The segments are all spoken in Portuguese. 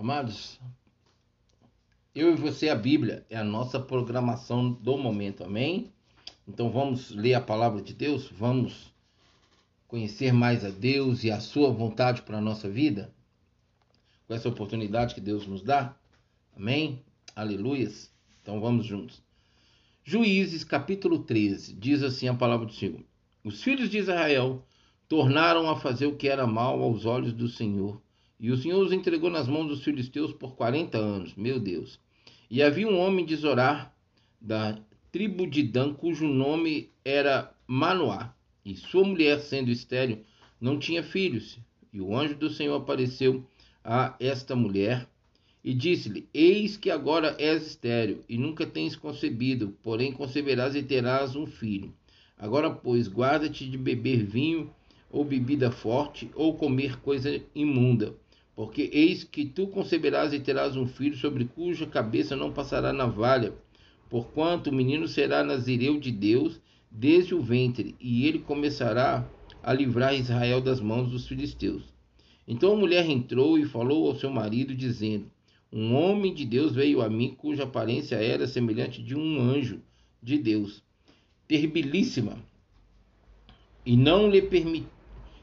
Amados, eu e você, a Bíblia é a nossa programação do momento, amém? Então vamos ler a palavra de Deus, vamos conhecer mais a Deus e a sua vontade para a nossa vida, com essa oportunidade que Deus nos dá, amém? Aleluias. Então vamos juntos. Juízes capítulo 13 diz assim a palavra do Senhor: Os filhos de Israel tornaram a fazer o que era mal aos olhos do Senhor e o Senhor os entregou nas mãos dos filisteus por quarenta anos, meu Deus. E havia um homem de Zorá, da tribo de Dan, cujo nome era Manoá, e sua mulher, sendo estéril, não tinha filhos. E o anjo do Senhor apareceu a esta mulher e disse-lhe: Eis que agora és estéril, e nunca tens concebido, porém conceberás e terás um filho. Agora, pois, guarda-te de beber vinho ou bebida forte, ou comer coisa imunda porque eis que tu conceberás e terás um filho sobre cuja cabeça não passará navalha, porquanto o menino será nazireu de Deus desde o ventre, e ele começará a livrar Israel das mãos dos filisteus. Então a mulher entrou e falou ao seu marido, dizendo: Um homem de Deus veio a mim, cuja aparência era semelhante de um anjo de Deus, terribilíssima. E não lhe permiti,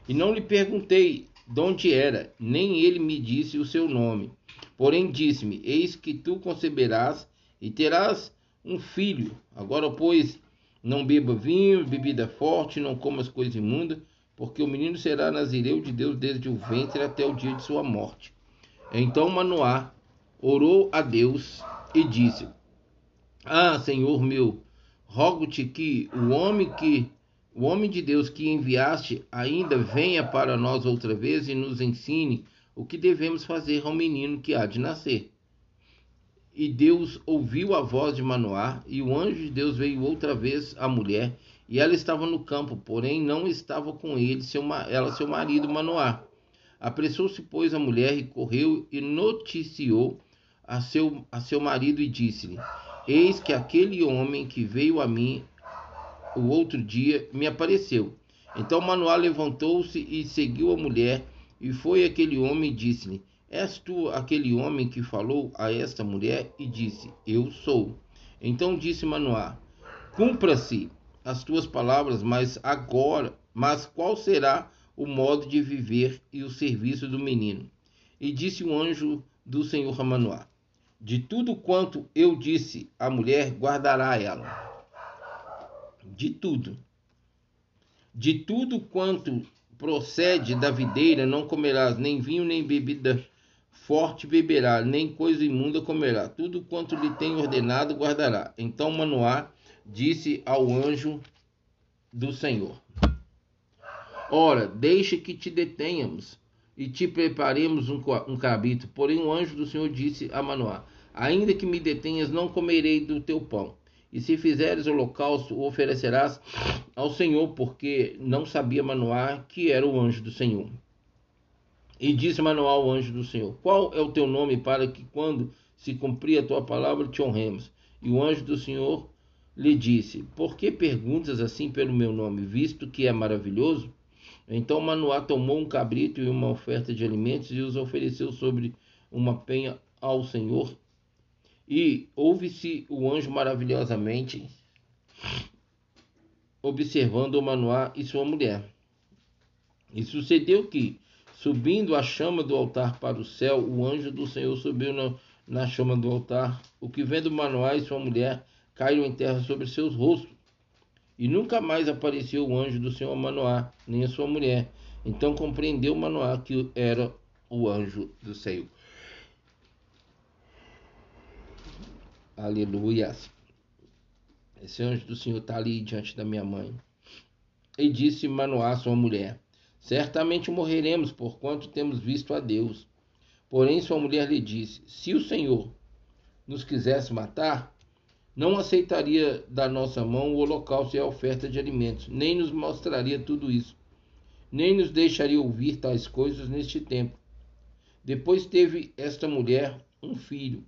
e não lhe perguntei de onde era, nem ele me disse o seu nome. Porém disse-me: Eis que tu conceberás e terás um filho. Agora, pois, não beba vinho, bebida forte, não comas coisa imunda, porque o menino será nazireu de Deus desde o ventre até o dia de sua morte. Então Manoá orou a Deus e disse: Ah, Senhor meu, rogo-te que o homem que o homem de Deus que enviaste ainda venha para nós outra vez e nos ensine o que devemos fazer ao menino que há de nascer. E Deus ouviu a voz de Manoá, e o anjo de Deus veio outra vez à mulher, e ela estava no campo, porém não estava com ele, seu, ela, seu marido Manoá. Apressou-se, pois, a mulher e correu e noticiou a seu, a seu marido e disse-lhe: Eis que aquele homem que veio a mim o outro dia me apareceu. Então Manoá levantou-se e seguiu a mulher, e foi aquele homem e disse-lhe: És tu aquele homem que falou a esta mulher? E disse: Eu sou. Então disse Manoá: Cumpra-se as tuas palavras, mas agora, mas qual será o modo de viver e o serviço do menino? E disse o anjo do Senhor a Manoá: De tudo quanto eu disse à mulher, guardará ela de tudo. De tudo quanto procede da videira não comerás, nem vinho, nem bebida forte beberá, nem coisa imunda comerá. Tudo quanto lhe tem ordenado guardará. Então Manoá disse ao anjo do Senhor: Ora, deixa que te detenhamos e te preparemos um, um cabrito. Porém, o anjo do Senhor disse a Manoá: Ainda que me detenhas, não comerei do teu pão. E se fizeres holocausto, o oferecerás ao Senhor, porque não sabia Manoá que era o anjo do Senhor. E disse Manoá ao anjo do Senhor: Qual é o teu nome para que, quando se cumprir a tua palavra, te honremos? E o anjo do Senhor lhe disse: Por que perguntas assim pelo meu nome, visto que é maravilhoso? Então Manoá tomou um cabrito e uma oferta de alimentos e os ofereceu sobre uma penha ao Senhor e ouve-se o anjo maravilhosamente observando Manoá e sua mulher. E sucedeu que, subindo a chama do altar para o céu, o anjo do Senhor subiu na, na chama do altar, o que vendo Manoá e sua mulher caiu em terra sobre seus rostos. E nunca mais apareceu o anjo do Senhor a Manoá, nem a sua mulher. Então compreendeu Manoá que era o anjo do Senhor. Aleluias. Esse anjo do Senhor está ali diante da minha mãe. E disse Manoá, sua mulher: Certamente morreremos, porquanto temos visto a Deus. Porém, sua mulher lhe disse: Se o Senhor nos quisesse matar, não aceitaria da nossa mão o holocausto e a oferta de alimentos, nem nos mostraria tudo isso, nem nos deixaria ouvir tais coisas neste tempo. Depois teve esta mulher um filho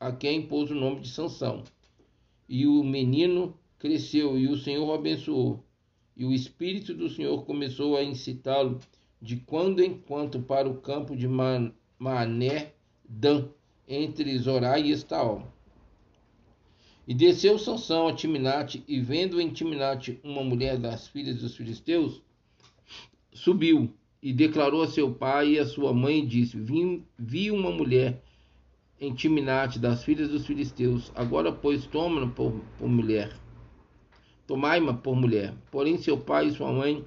a quem pôs o nome de Sansão. E o menino cresceu e o Senhor o abençoou. E o espírito do Senhor começou a incitá-lo de quando em quando para o campo de Mané Dan, entre Zorá e Estaol. E desceu Sansão a Timinate, e vendo em Timinate uma mulher das filhas dos filisteus, subiu e declarou a seu pai e a sua mãe e disse: vi uma mulher em Timinate das filhas dos filisteus. Agora, pois, toma-na por, por mulher. Tomai-ma por mulher. Porém, seu pai e sua mãe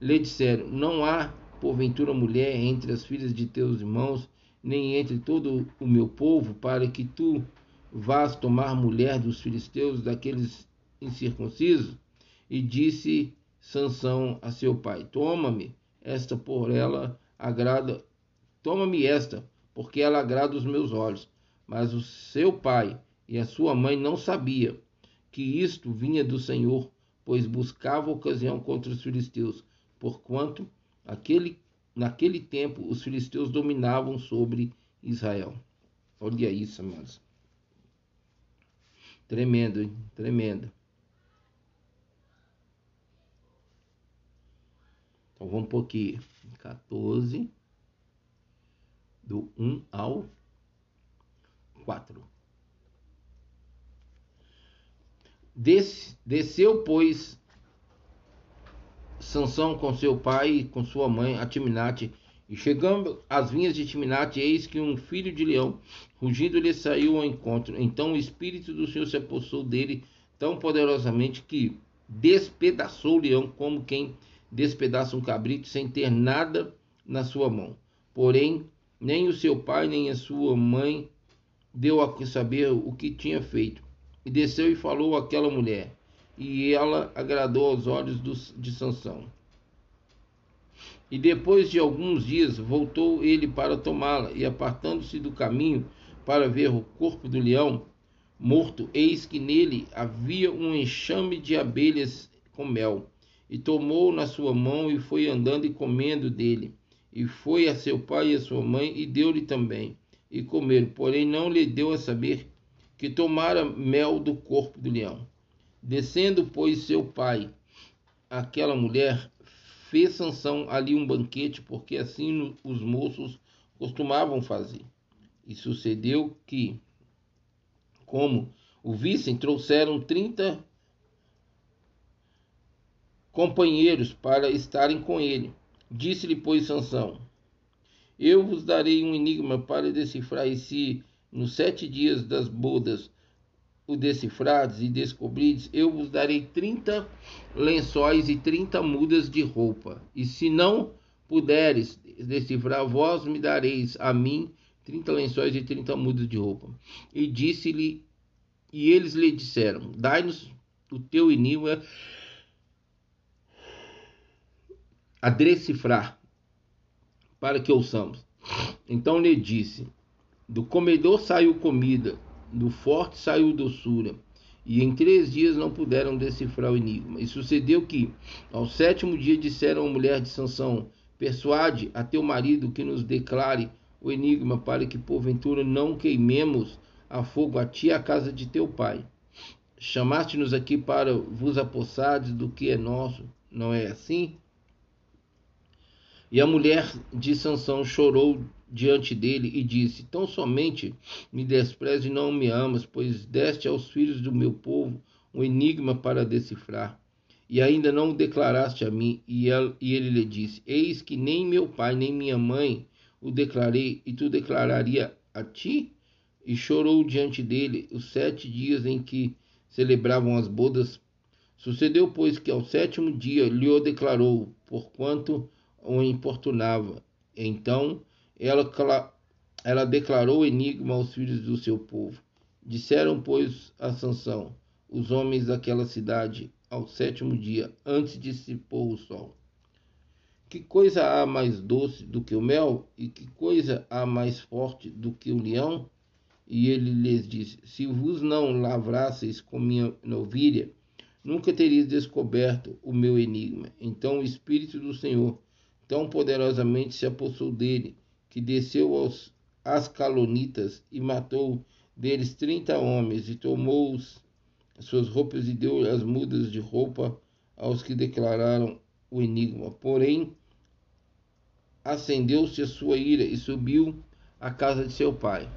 lhe disseram: Não há, porventura, mulher entre as filhas de teus irmãos, nem entre todo o meu povo, para que tu vás tomar mulher dos filisteus, daqueles incircuncisos? E disse Sansão a seu pai: Toma-me esta por ela agrada, toma-me esta, porque ela agrada os meus olhos. Mas o seu pai e a sua mãe não sabia que isto vinha do Senhor, pois buscava ocasião contra os filisteus, porquanto aquele, naquele tempo os filisteus dominavam sobre Israel. Olha isso, amados. Tremendo, hein? Tremendo. Então vamos por aqui. 14, do 1 ao 4. Des, desceu, pois, Sansão com seu pai e com sua mãe a Timinate, e chegando às vinhas de Timinate, eis que um filho de leão, rugindo, lhe saiu ao encontro. Então o Espírito do Senhor se apossou dele tão poderosamente que despedaçou o leão como quem despedaça um cabrito sem ter nada na sua mão. Porém, nem o seu pai nem a sua mãe deu a saber o que tinha feito. E desceu e falou àquela mulher, e ela agradou aos olhos de Sansão. E depois de alguns dias voltou ele para tomá-la, e apartando-se do caminho para ver o corpo do leão morto, eis que nele havia um enxame de abelhas com mel e tomou na sua mão e foi andando e comendo dele. E foi a seu pai e a sua mãe e deu-lhe também. E comeram, porém não lhe deu a saber que tomara mel do corpo do leão. Descendo, pois, seu pai, aquela mulher, fez Sansão ali um banquete, porque assim os moços costumavam fazer. E sucedeu que, como o vissem, trouxeram trinta companheiros para estarem com ele. Disse-lhe, pois, Sansão: Eu vos darei um enigma para decifrar, e se nos sete dias das bodas o decifrades e descobrides, eu vos darei trinta lençóis e trinta mudas de roupa. E se não puderes decifrar, vós me dareis a mim trinta lençóis e trinta mudas de roupa. E disse-lhe, e eles lhe disseram: Dai-nos o teu enigma a decifrar, para que ouçamos. Então lhe disse: Do comedor saiu comida, do forte saiu doçura. E em três dias não puderam decifrar o enigma. E sucedeu que, ao sétimo dia, disseram à mulher de Sansão: Persuade a teu marido que nos declare o enigma, para que porventura não queimemos a fogo a ti e a casa de teu pai. Chamaste-nos aqui para vos apossardes do que é nosso, não é assim? E a mulher de Sansão chorou diante dele e disse: Tão somente me desprezes e não me amas, pois deste aos filhos do meu povo um enigma para decifrar. E ainda não o declaraste a mim. E ele lhe disse: Eis que nem meu pai nem minha mãe o declarei, e tu declararia a ti? E chorou diante dele os sete dias em que celebravam as bodas. Sucedeu, pois, que ao sétimo dia lhe o declarou, porquanto o importunava. Então ela, ela declarou o enigma aos filhos do seu povo. Disseram, pois, a Sansão, os homens daquela cidade, ao sétimo dia, antes de se pôr o sol. Que coisa há mais doce do que o mel? E que coisa há mais forte do que o leão? E ele lhes disse: Se vos não lavrasseis com minha novilha, nunca terias descoberto o meu enigma. Então o Espírito do Senhor tão poderosamente se apossou dele, que desceu aos Ascalonitas e matou deles trinta homens, e tomou as suas roupas e deu as mudas de roupa aos que declararam o enigma. Porém, acendeu-se a sua ira e subiu à casa de seu pai.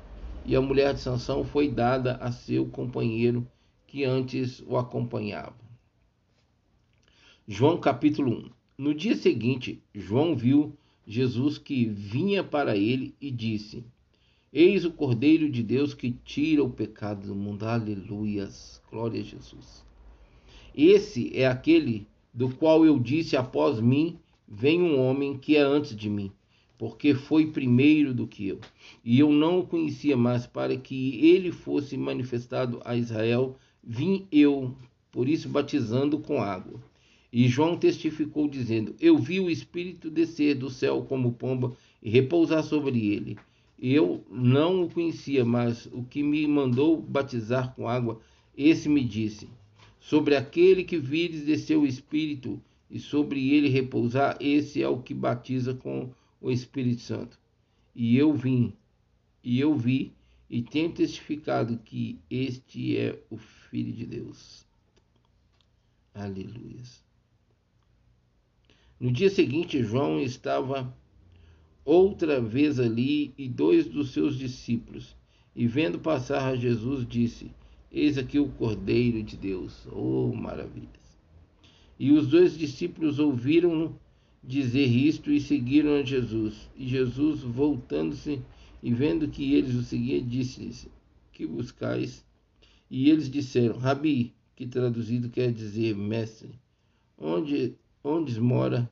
E a mulher de Sansão foi dada a seu companheiro que antes o acompanhava. João capítulo 1 No dia seguinte, João viu Jesus que vinha para ele e disse: Eis o Cordeiro de Deus que tira o pecado do mundo. Aleluias. Glória a Jesus. Esse é aquele do qual eu disse após mim: Vem um homem que é antes de mim, porque foi primeiro do que eu. E eu não o conhecia mais, para que ele fosse manifestado a Israel, vim eu, por isso batizando com água. E João testificou, dizendo: Eu vi o Espírito descer do céu como pomba e repousar sobre ele. Eu não o conhecia, mas o que me mandou batizar com água, esse me disse: Sobre aquele que vires descer o Espírito e sobre ele repousar, esse é o que batiza com o Espírito Santo. E eu vim, e eu vi, e tenho testificado que este é o Filho de Deus. Aleluia. No dia seguinte, João estava outra vez ali e dois dos seus discípulos. E vendo passar a Jesus, disse: Eis aqui o Cordeiro de Deus. Oh, maravilhas! E os dois discípulos ouviram-no dizer isto e seguiram a Jesus. E Jesus, voltando-se e vendo que eles o seguiam, disse-lhes: Que buscais? E eles disseram: Rabi, que traduzido quer dizer mestre, onde, onde mora?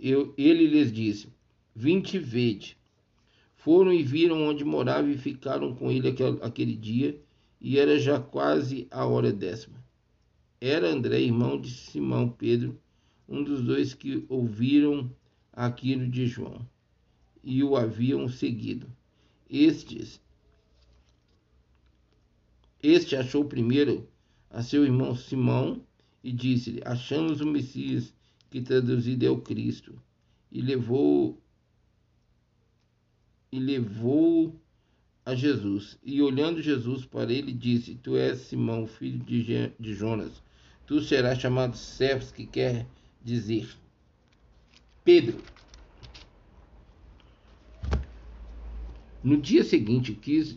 Eu, ele lhes disse: Vinte vede. Foram e viram onde morava e ficaram com ele aquele, dia, e era já quase a hora décima. Era André, irmão de Simão Pedro, um dos dois que ouviram aquilo de João e o haviam seguido. Estes, este achou primeiro a seu irmão Simão e disse-lhe: Achamos o Messias, que traduzido é o Cristo, e levou e levou a Jesus. E olhando Jesus para ele, disse: Tu és Simão, filho de Jonas. Tu serás chamado Cefas, que quer dizer Pedro. No dia seguinte, quis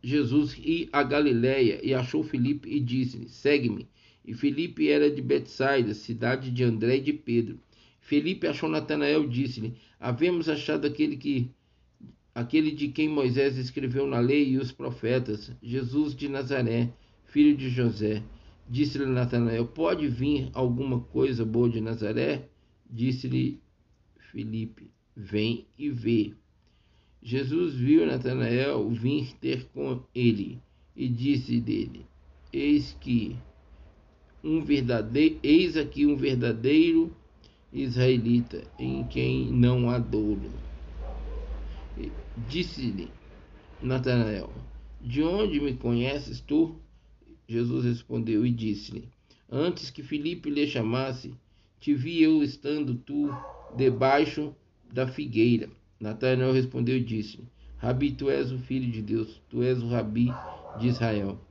Jesus ir a Galiléia e achou Filipe e disse-lhe: Segue-me. E Filipe era de Betsaida, cidade de André e de Pedro. Filipe achou Natanael e disse-lhe: Havemos achado aquele que aquele de quem Moisés escreveu na lei e os profetas, Jesus de Nazaré, filho de José. Disse-lhe Natanael: Pode vir alguma coisa boa de Nazaré? Disse-lhe Filipe: Vem e vê. Jesus viu Natanael vir ter com ele e disse dele: Eis que um verdadeiro, eis aqui um verdadeiro israelita em quem não há dolo. Disse-lhe Natanael: De onde me conheces tu? Jesus respondeu e disse-lhe: Antes que Filipe lhe chamasse, te vi eu estando tu debaixo da figueira. Natanael respondeu e disse: Rabi, tu és o filho de Deus, tu és o rabi de Israel.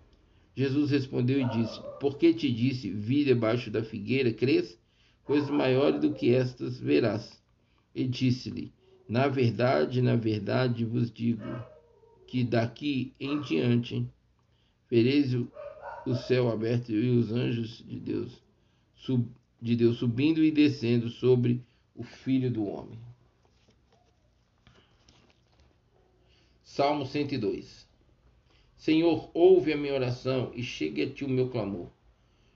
Jesus respondeu e disse: Por que te disse, vi debaixo da figueira, crês? Coisas maiores do que estas verás. E disse-lhe: na verdade, na verdade vos digo que daqui em diante vereis o, céu aberto e os anjos de Deus, sub, de Deus subindo e descendo sobre o Filho do Homem. Salmo 102 Senhor, ouve a minha oração e chegue a ti o meu clamor.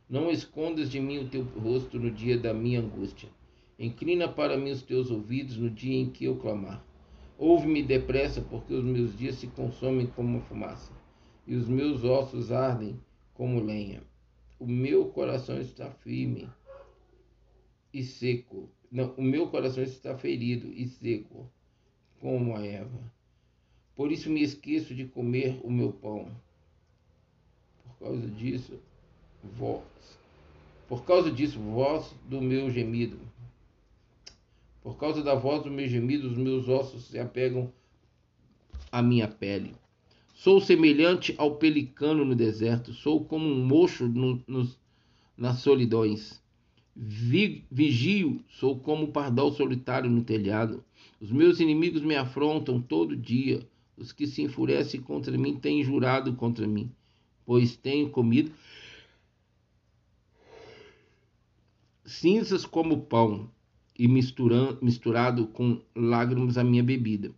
Não escondas de mim o teu rosto no dia da minha angústia. Inclina para mim os teus ouvidos no dia em que eu clamar. Ouve-me depressa, porque os meus dias se consomem como fumaça, e os meus ossos ardem como lenha. O meu coração está firme e seco. Não, o meu coração está ferido e seco, como a erva. Por isso me esqueço de comer o meu pão. Por causa disso, vós. Por causa disso, vós do meu gemido por causa da voz do meu gemido, os meus ossos se apegam à minha pele. Sou semelhante ao pelicano no deserto, sou como um mocho no, nos, nas solidões. Vi, vigio, sou como um pardal solitário no telhado. Os meus inimigos me afrontam todo dia, Os que se enfurecem contra mim têm jurado contra mim, pois tenho comido cinzas como pão e misturado com lágrimas a minha bebida,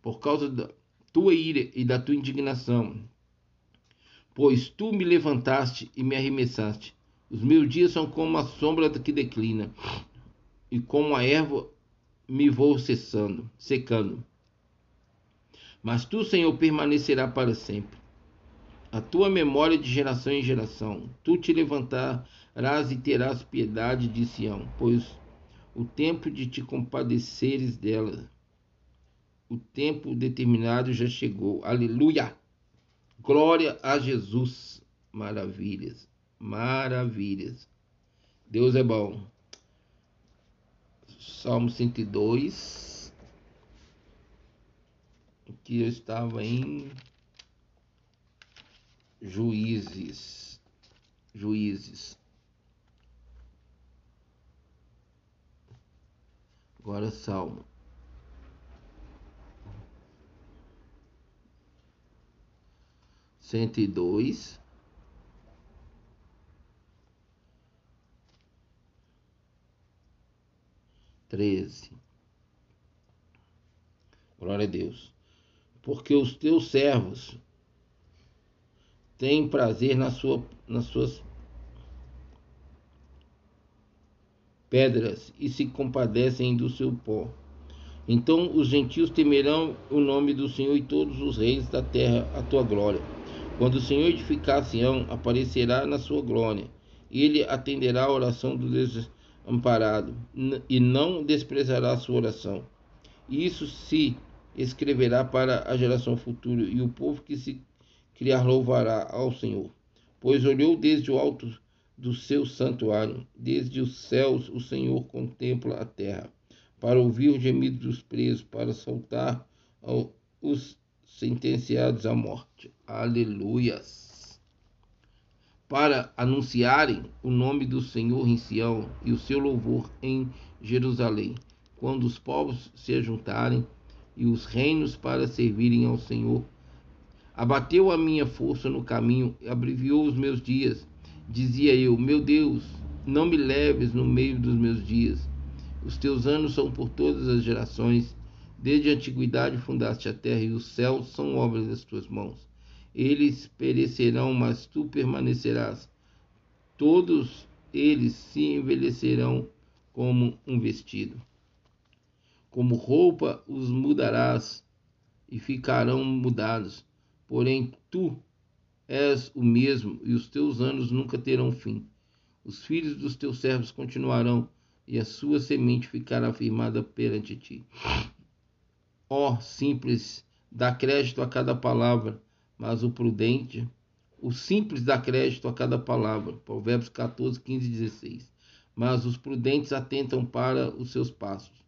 por causa da tua ira e da tua indignação. Pois tu me levantaste e me arremessaste. Os meus dias são como a sombra que declina, e como a erva me vou cessando, secando. Mas tu, Senhor, permanecerá para sempre. A tua memória de geração em geração. Tu te levantarás e terás piedade de Sião, pois o tempo de te compadeceres dela, o tempo determinado já chegou. Aleluia! Glória a Jesus! Maravilhas, maravilhas. Deus é bom. Salmo 102. Aqui eu estava em Juízes. Juízes. Agora Salmo. Cento e dois. Treze. Glória a Deus. Porque os teus servos têm prazer na sua, nas suas pedras e se compadecem do seu pó. Então os gentios temerão o nome do Senhor e todos os reis da terra a tua glória. Quando o Senhor edificar Sião, aparecerá na sua glória. Ele atenderá a oração do desamparado e não desprezará a sua oração. Isso se escreverá para a geração futura e o povo que se criar louvará ao Senhor. Pois olhou desde o alto do seu santuário. Desde os céus o Senhor contempla a terra, para ouvir o gemido dos presos, para soltar os sentenciados à morte. Aleluias! Para anunciarem o nome do Senhor em Sião e o seu louvor em Jerusalém, quando os povos se ajuntarem e os reinos para servirem ao Senhor. Abateu a minha força no caminho, abreviou os meus dias Dizia eu: Meu Deus, não me leves no meio dos meus dias. Os teus anos são por todas as gerações. Desde a antiguidade fundaste a terra e os céus são obras das tuas mãos. Eles perecerão, mas tu permanecerás. Todos eles se envelhecerão como um vestido. Como roupa os mudarás e ficarão mudados. Porém, tu és o mesmo, e os teus anos nunca terão fim. Os filhos dos teus servos continuarão, e a sua semente ficará firmada perante ti. Ó oh, simples, dá crédito a cada palavra, mas o prudente, o simples dá crédito a cada palavra. Provérbios 14, 15 e 16. Mas os prudentes atentam para os seus passos.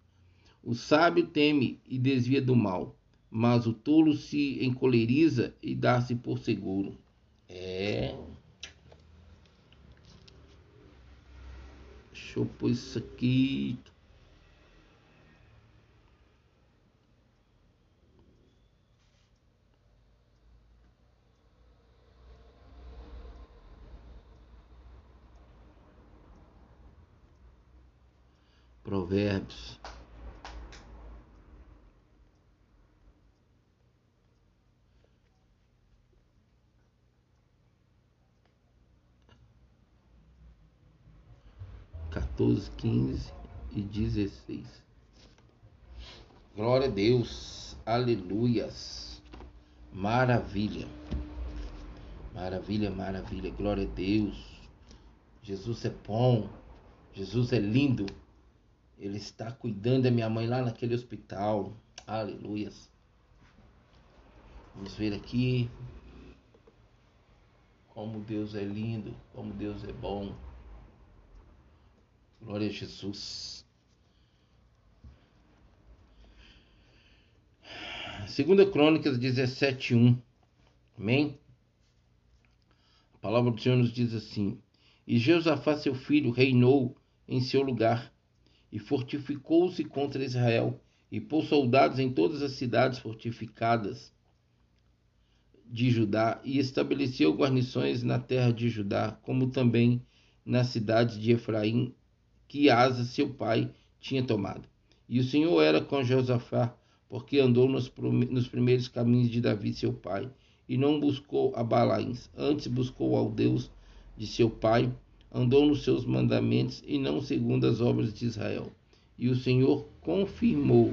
O sábio teme e desvia do mal, mas o tolo se encoleriza e dá-se por seguro. É. Deixa eu pôr isso aqui. Provérbios 14, 15 e 16. Glória a Deus, aleluias, maravilha, maravilha, maravilha, glória a Deus. Jesus é bom, Jesus é lindo, Ele está cuidando da minha mãe lá naquele hospital, aleluias. Vamos ver aqui como Deus é lindo, como Deus é bom. Glória a Jesus. Segunda Crônicas 17:1. Amém. A palavra do Senhor nos diz assim: E Josafá seu filho reinou em seu lugar e fortificou-se contra Israel e pôs soldados em todas as cidades fortificadas de Judá e estabeleceu guarnições na terra de Judá, como também na cidade de Efraim, que Asa, seu pai, tinha tomado. E o Senhor era com Josafá, porque andou nos, nos primeiros caminhos de Davi, seu pai, e não buscou a Balaíns, antes buscou ao Deus de seu pai, andou nos seus mandamentos e não segundo as obras de Israel. E o Senhor confirmou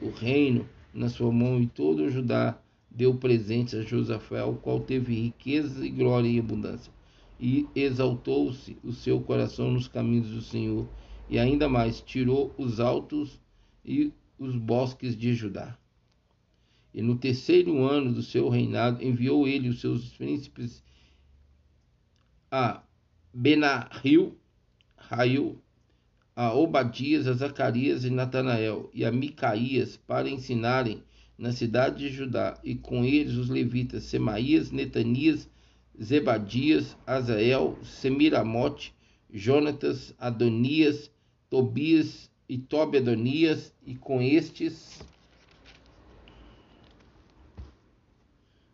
o reino na sua mão e todo o Judá deu presentes a Josafá, o qual teve riqueza e glória e abundância. E exaltou-se o seu coração nos caminhos do Senhor, e ainda mais tirou os altos e os bosques de Judá. E no terceiro ano do seu reinado enviou ele os seus príncipes a Benahil, a Obadias, a Zacarias e Natanael e a Micaías para ensinarem na cidade de Judá, e com eles os levitas Semaías, Netanias, Zebadias, Azael, Semiramote, Jonatas, Adonias, Tobias e Tobe Adonias, e com estes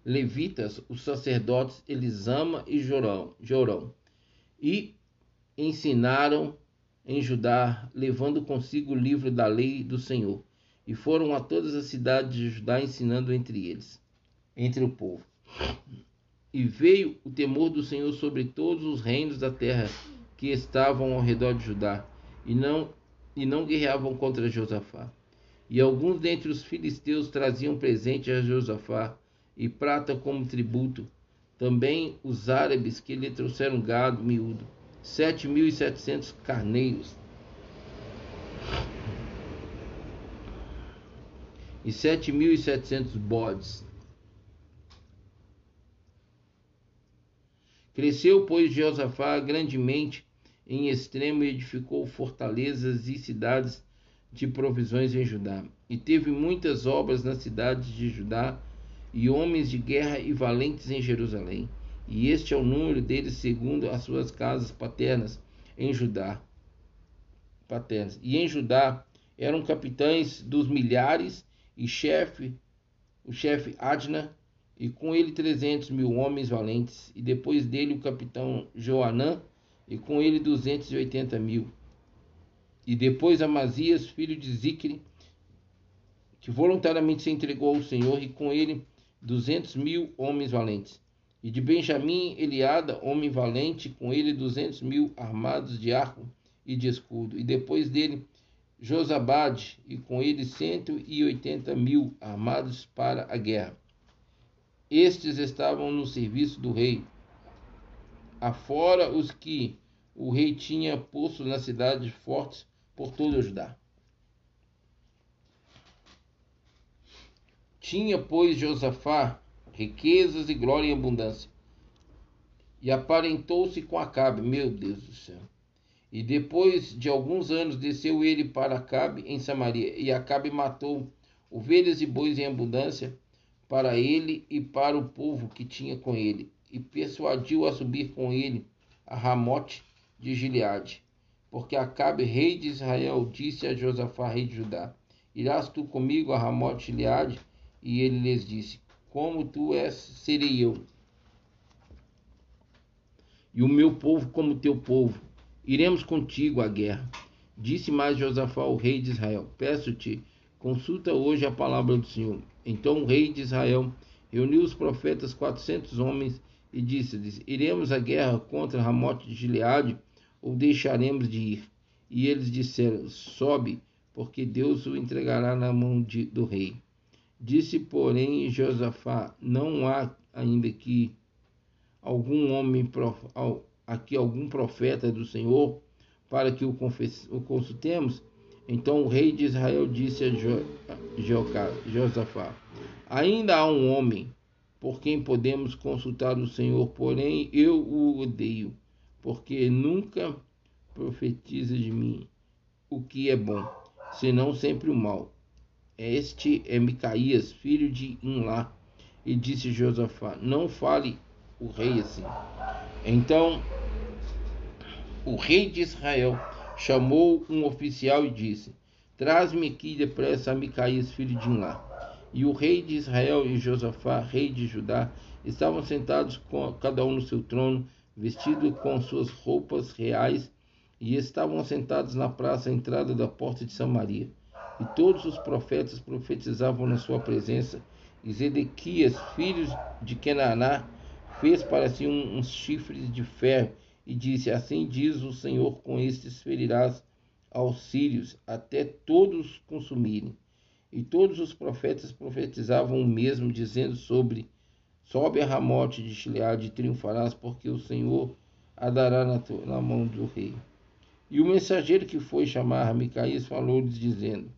levitas, os sacerdotes Elisama e Jorão, Jorão e ensinaram em Judá, levando consigo o livro da lei do Senhor e foram a todas as cidades de Judá ensinando entre eles, entre o povo. E veio o temor do Senhor sobre todos os reinos da terra que estavam ao redor de Judá, e não e não guerreavam contra Josafá. E alguns dentre os filisteus traziam presente a Josafá e prata como tributo. Também os árabes que lhe trouxeram gado miúdo, sete mil e setecentos carneiros e sete mil e setecentos bodes. Cresceu, pois, Josafá grandemente em extremo e edificou fortalezas e cidades de provisões em Judá. E teve muitas obras nas cidades de Judá, e homens de guerra e valentes em Jerusalém. E este é o número deles segundo as suas casas paternas em Judá. Paternas. E em Judá eram capitães dos milhares e chefe, o chefe Adna, e com ele trezentos mil homens valentes, e depois dele o capitão Joanã, e com ele duzentos e oitenta mil. E depois Amazias, filho de Zicre, que voluntariamente se entregou ao Senhor, e com ele duzentos mil homens valentes. E de Benjamim, Eliada, homem valente, com ele duzentos mil armados de arco e de escudo. E depois dele Josabade, e com ele cento e oitenta mil armados para a guerra. Estes estavam no serviço do rei, afora os que o rei tinha posto nas cidades fortes por todo o Judá. Tinha, pois, Josafá riquezas e glória em abundância. E aparentou-se com Acabe, meu Deus do céu. E depois de alguns anos desceu ele para Acabe em Samaria, e Acabe matou ovelhas e bois em abundância para ele e para o povo que tinha com ele, e persuadiu a subir com ele a Ramote de Gileade. Porque Acabe, rei de Israel, disse a Josafá, rei de Judá: Irás tu comigo a Ramote de Gileade? E ele lhes disse: Como tu és, serei eu. E o meu povo como teu povo Iremos contigo à guerra. Disse mais Josafá ao rei de Israel: Peço-te, consulta hoje a palavra do Senhor. Então o rei de Israel reuniu os profetas quatrocentos homens e disse-lhes: Iremos à guerra contra Ramote de Gileade ou deixaremos de ir? E eles disseram: Sobe, porque Deus o entregará na mão de, do rei. Disse, porém, Josafá: Não há ainda aqui algum homem aqui algum profeta do Senhor para que o, o consultemos? Então o rei de Israel disse a jo, Josafá: Ainda há um homem por quem podemos consultar o Senhor, porém eu o odeio, porque nunca profetiza de mim o que é bom, senão sempre o mal. Este é Micaías, filho de Inlá. E disse Josafá: Não fale o rei assim. Então o rei de Israel chamou um oficial e disse: Traz-me aqui depressa Micaías, filho de Inlá. E o rei de Israel e Josafá, rei de Judá, estavam sentados com cada um no seu trono, vestido com suas roupas reais, e estavam sentados na praça à entrada da porta de Samaria. E todos os profetas profetizavam na sua presença. E Zedequias, filho de Kenaná, fez para si uns chifres de ferro e disse: Assim diz o Senhor: com estes ferirás aos sírios até todos consumirem. E todos os profetas profetizavam o mesmo, dizendo sobre Sobe a Ramote de Gileade e triunfarás, porque o Senhor a dará na, na mão do rei. E o mensageiro que foi chamar Micaías falou-lhes, dizendo: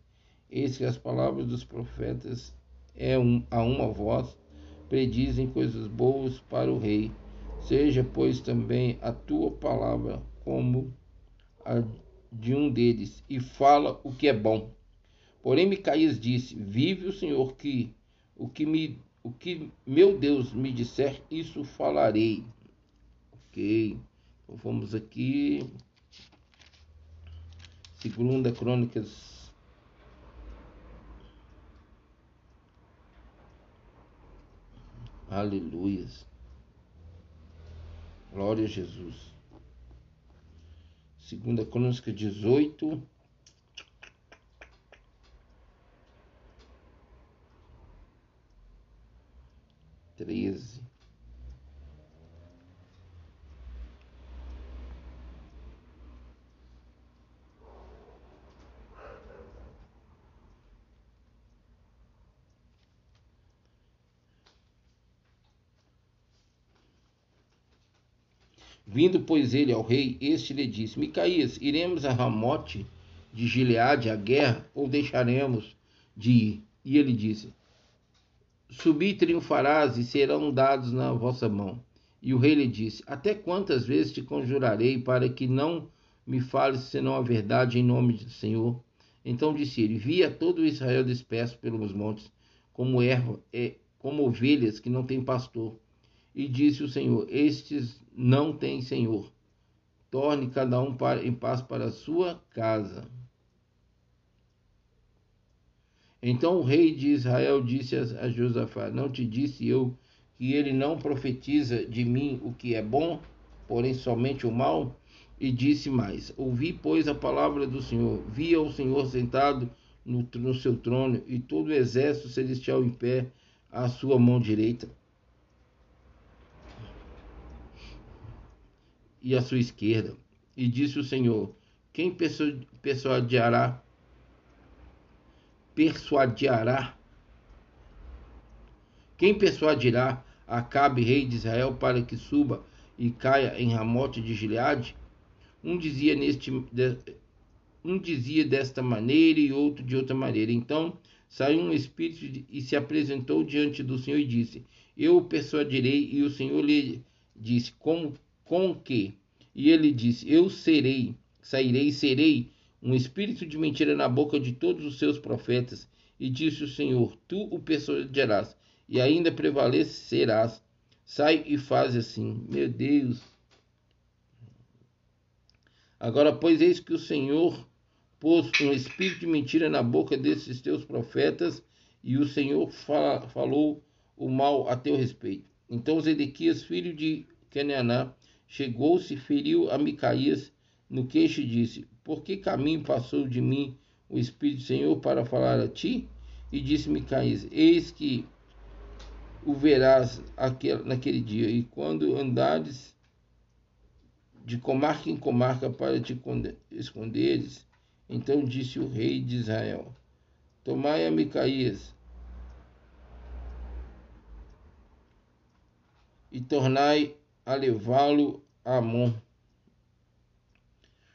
Eis que as palavras dos profetas é um, a uma voz, predizem coisas boas para o rei. Seja, pois, também a tua palavra como a de um deles, e fala o que é bom. Porém, Micaías disse: Vive o Senhor que o que me o que meu Deus me disser, isso falarei. Ok. Então vamos aqui. Segunda Crônicas. Aleluias. Glória a Jesus. Segunda Crônica 18. Treze. Vindo, pois, ele ao rei, este lhe disse: Micaías, iremos a Ramote de Gileade à guerra, ou deixaremos de ir? E ele disse: Subi triunfarás e serão dados na vossa mão. E o rei lhe disse: Até quantas vezes te conjurarei para que não me fales senão a verdade em nome do Senhor? Então disse ele: Via todo Israel disperso pelos montes, como erva, é, como ovelhas que não têm pastor. E disse o Senhor: Estes não têm Senhor. Torne cada um para, em paz para a sua casa. Então o rei de Israel disse a Josafá: Não te disse eu que ele não profetiza de mim o que é bom, porém somente o mal? E disse mais: Ouvi, pois, a palavra do Senhor. Via o Senhor sentado no, no seu trono e todo o exército celestial em pé à sua mão direita. E à sua esquerda. E disse o Senhor: Quem persuadirá? Persuadirá? Quem persuadirá Acabe, rei de Israel, para que suba e caia em Ramote de Gileade? Um dizia neste um dizia desta maneira e outro de outra maneira. Então saiu um espírito e se apresentou diante do Senhor e disse: Eu o persuadirei. E o Senhor lhe disse: Como com que? E ele disse: Eu serei, sairei serei um espírito de mentira na boca de todos os seus profetas. E disse o Senhor: Tu o persuadirás e ainda prevalecerás. Sai e faz assim. Meu Deus. Agora, pois, eis que o Senhor pôs um espírito de mentira na boca desses teus profetas, e o Senhor fala, falou o mal a teu respeito. Então Zedequias, filho de Kenaná, chegou-se, feriu a Micaías no queixo e disse: Por que caminho passou de mim o Espírito do Senhor para falar a ti? E disse Micaías: Eis que o verás naquele dia, e quando andares de comarca em comarca para te esconderes, então disse o rei de Israel: Tomai a Micaías e tornai a levá-lo Amon,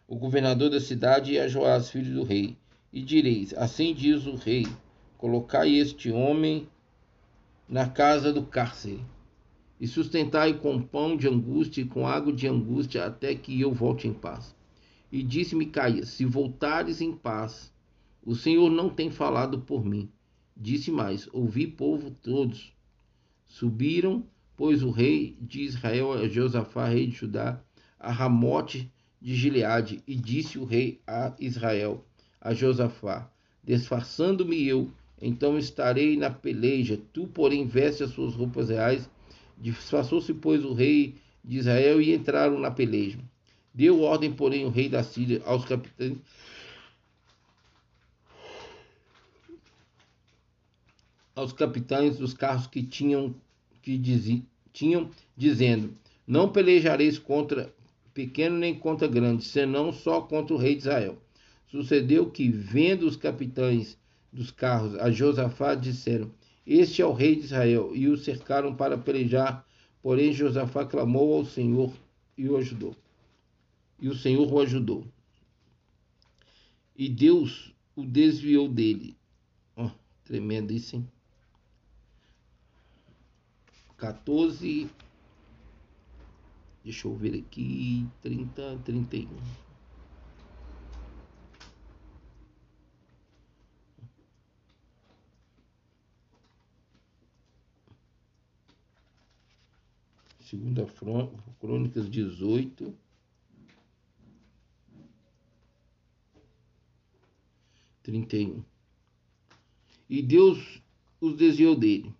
o governador da cidade, e a Joás, filho do rei. E direis: Assim diz o rei: Colocai este homem na casa do cárcere, e sustentai com pão de angústia e com água de angústia, até que eu volte em paz. E disse Micaías: Se voltares em paz, o Senhor não tem falado por mim. Disse mais: Ouvi, povo todos. Subiram pois o rei de Israel a Josafá, rei de Judá, a Ramote de Gileade, e disse o rei a Israel, a Josafá, disfarçando-me eu então estarei na peleja. Tu, porém, veste as suas roupas reais. Disfarçou-se, pois, o rei de Israel e entraram na peleja. Deu ordem, porém, o rei da Síria aos capitães aos capitães dos carros que tinham que tinham dizendo: Não pelejareis contra pequeno nem contra grande, senão só contra o rei de Israel. Sucedeu que, vendo os capitães dos carros a Josafá, disseram: Este é o rei de Israel, e o cercaram para pelejar. Porém, Josafá clamou ao Senhor e o ajudou. E o Senhor o ajudou. E Deus o desviou dele. Oh, tremendo isso, hein? 14. Deixa eu ver aqui. 30, 31. Segunda Crônicas 18. Trinta e um. E Deus os desviou dele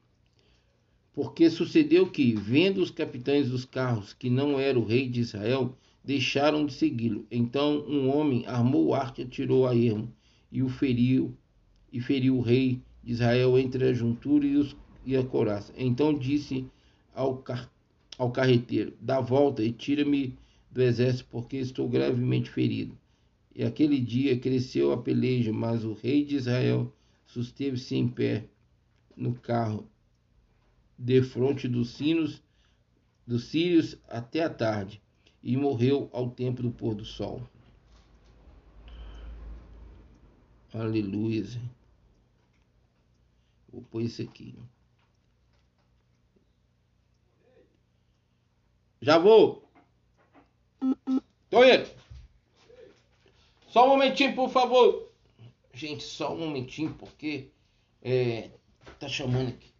porque sucedeu que, vendo os capitães dos carros que não era o rei de Israel, deixaram de segui-lo. Então um homem armou arte, atirou a ermo e o feriu, e feriu o rei de Israel entre a juntura e, os, e a coraça. Então disse ao, car, ao carreteiro: Dá volta e tira-me do exército, porque estou gravemente ferido. E aquele dia cresceu a peleja, mas o rei de Israel susteve-se em pé no carro defronte dos sinos dos sírios até a tarde, e morreu ao tempo do pôr do sol. Aleluia. Vou pôr isso aqui. Já vou. Tô indo. Só um momentinho, por favor. Gente, só um momentinho, porque é, tá chamando aqui.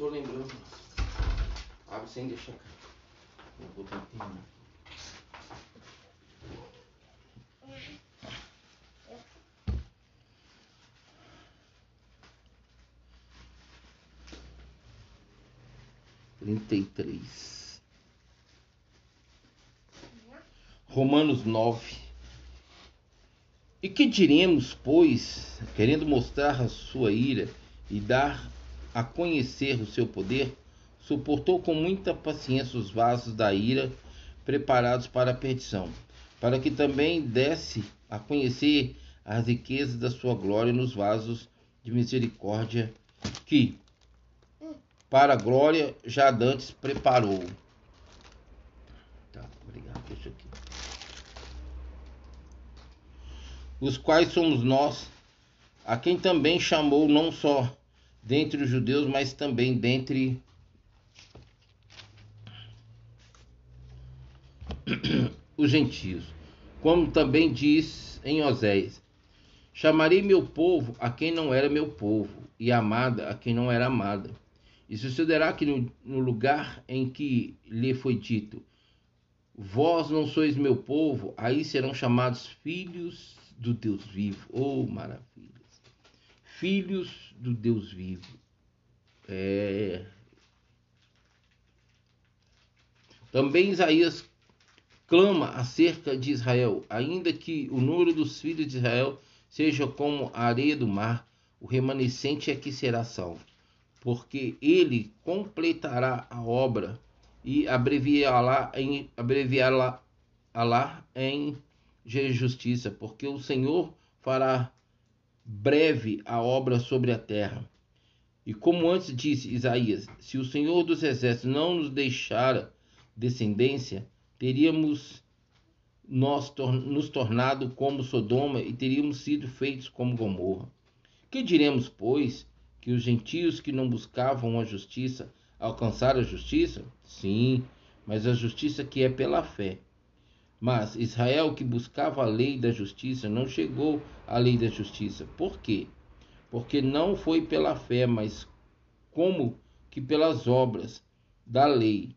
Tô lembrando. Abre sem deixar cair. Eu vou que terminar. Trinta e três. Romanos nove. E que diremos, pois, querendo mostrar a sua ira e dar a conhecer o seu poder, suportou com muita paciência os vasos da ira preparados para a perdição, para que também desse a conhecer as riquezas da sua glória nos vasos de misericórdia que, para a glória, já dantes preparou. Tá, obrigado, deixa aqui. Os quais somos nós, a quem também chamou não só dentre os judeus, mas também dentre os gentios. Como também diz em Oséias: Chamarei meu povo a quem não era meu povo, e amada a quem não era amada. E sucederá que no, no lugar em que lhe foi dito: Vós não sois meu povo, aí serão chamados filhos do Deus vivo. Oh, maravilhas! Filhos do Deus vivo. É... Também Isaías clama acerca de Israel, ainda que o número dos filhos de Israel seja como a areia do mar, o remanescente é que será salvo, porque ele completará a obra e abreviará em abreviará em justiça, porque o Senhor fará breve a obra sobre a terra. E como antes disse Isaías, se o Senhor dos Exércitos não nos deixara descendência, teríamos nós tor nos tornado como Sodoma e teríamos sido feitos como Gomorra. Que diremos, pois, que os gentios que não buscavam a justiça alcançaram a justiça? Sim, mas a justiça que é pela fé. Mas Israel que buscava a lei da justiça não chegou à lei da justiça. Por quê? Porque não foi pela fé, mas como que pelas obras da lei.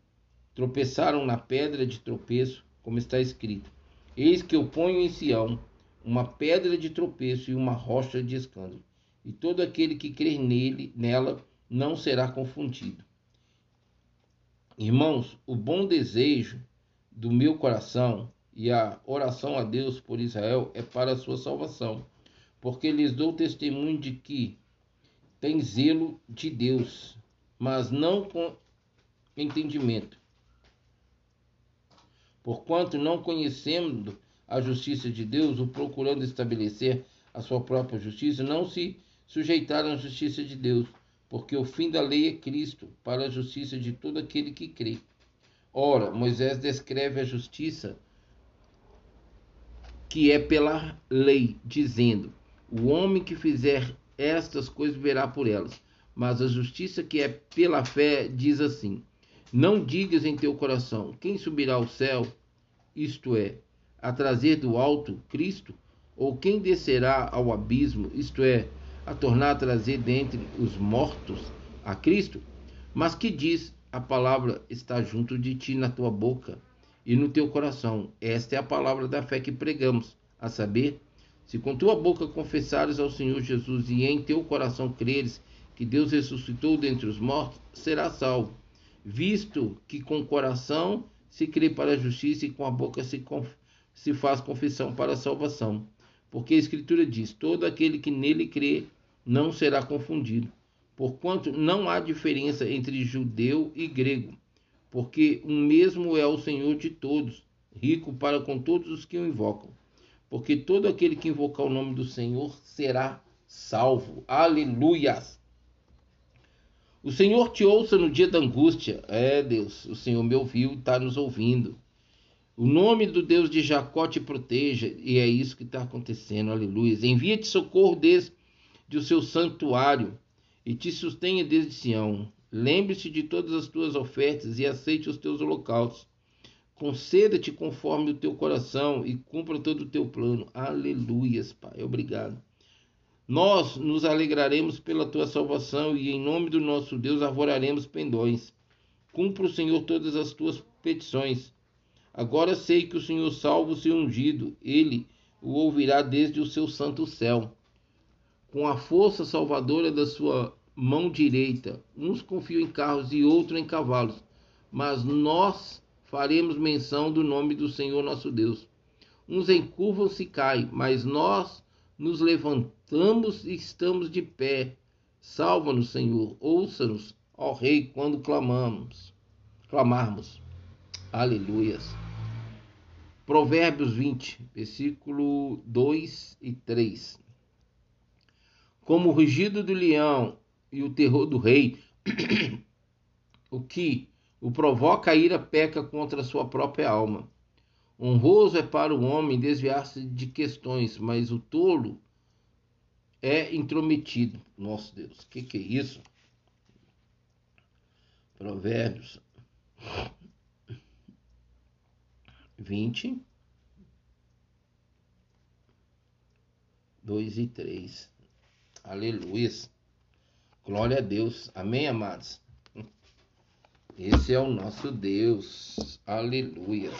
Tropeçaram na pedra de tropeço, como está escrito: Eis que eu ponho em Sião uma pedra de tropeço e uma rocha de escândalo, e todo aquele que crer nele, nela, não será confundido. Irmãos, o bom desejo do meu coração e a oração a Deus por Israel é para a sua salvação, porque lhes dou testemunho de que tem zelo de Deus, mas não com entendimento. Porquanto não conhecendo a justiça de Deus, o procurando estabelecer a sua própria justiça, não se sujeitaram à justiça de Deus porque o fim da lei é Cristo, para a justiça de todo aquele que crê. Ora, Moisés descreve a justiça que é pela lei, dizendo: O homem que fizer estas coisas verá por elas. Mas a justiça que é pela fé diz assim: Não digas em teu coração: Quem subirá ao céu? Isto é, a trazer do alto Cristo? Ou quem descerá ao abismo? Isto é, a tornar a trazer dentre os mortos a Cristo, mas que diz: a palavra está junto de ti na tua boca e no teu coração. Esta é a palavra da fé que pregamos, a saber, se com tua boca confessares ao Senhor Jesus e em teu coração creres que Deus ressuscitou dentre os mortos, serás salvo. Visto que com o coração se crê para a justiça e com a boca se, se faz confissão para a salvação. Porque a Escritura diz: todo aquele que nele crê não será confundido, porquanto não há diferença entre judeu e grego, porque um mesmo é o Senhor de todos, rico para com todos os que o invocam. Porque todo aquele que invocar o nome do Senhor será salvo. Aleluias! O Senhor te ouça no dia da angústia. É, Deus, o Senhor me ouviu e está nos ouvindo. O nome do Deus de Jacó te proteja, e é isso que está acontecendo, aleluia. Envia-te socorro desde de o seu santuário e te sustenha desde Sião. Lembre-se de todas as tuas ofertas e aceite os teus holocaustos. Conceda-te conforme o teu coração e cumpra todo o teu plano. Aleluias, Pai. Obrigado. Nós nos alegraremos pela tua salvação e em nome do nosso Deus arvoraremos pendões. Cumpra o Senhor todas as tuas petições. Agora sei que o Senhor salva o seu ungido. Ele o ouvirá desde o seu santo céu com a força salvadora da sua mão direita. Uns confiam em carros e outros em cavalos, mas nós faremos menção do nome do Senhor nosso Deus. Uns encurvam-se e caem, mas nós nos levantamos e estamos de pé. Salva-nos, Senhor, ouça-nos, ó Rei, quando clamamos, clamarmos. Aleluias. Provérbios 20, versículo 2 e 3 como o rugido do leão e o terror do rei, o que o provoca a ira peca contra a sua própria alma. Honroso é para o homem desviar-se de questões, mas o tolo é intrometido. Nosso Deus, o que, que é isso? Provérbios 20, 2 e 3. Aleluia. Glória a Deus. Amém, amados? Esse é o nosso Deus. Aleluia.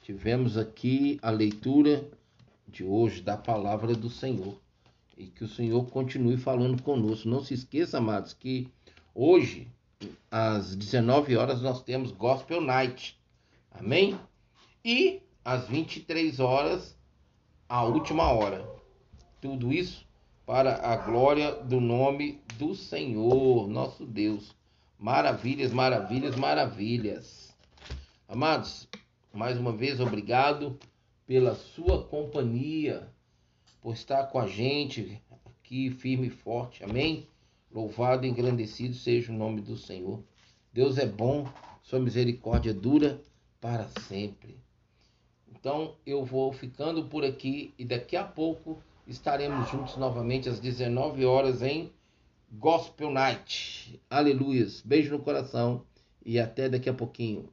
Tivemos aqui a leitura de hoje da palavra do Senhor. E que o Senhor continue falando conosco. Não se esqueça, amados, que hoje, às 19 horas, nós temos Gospel Night. Amém? E às 23 horas, a última hora. Tudo isso para a glória do nome do Senhor, nosso Deus. Maravilhas, maravilhas, maravilhas. Amados, mais uma vez obrigado pela sua companhia, por estar com a gente aqui firme e forte. Amém? Louvado e engrandecido seja o nome do Senhor. Deus é bom, sua misericórdia dura para sempre. Então eu vou ficando por aqui e daqui a pouco estaremos juntos novamente às 19 horas em Gospel Night. Aleluias. Beijo no coração e até daqui a pouquinho.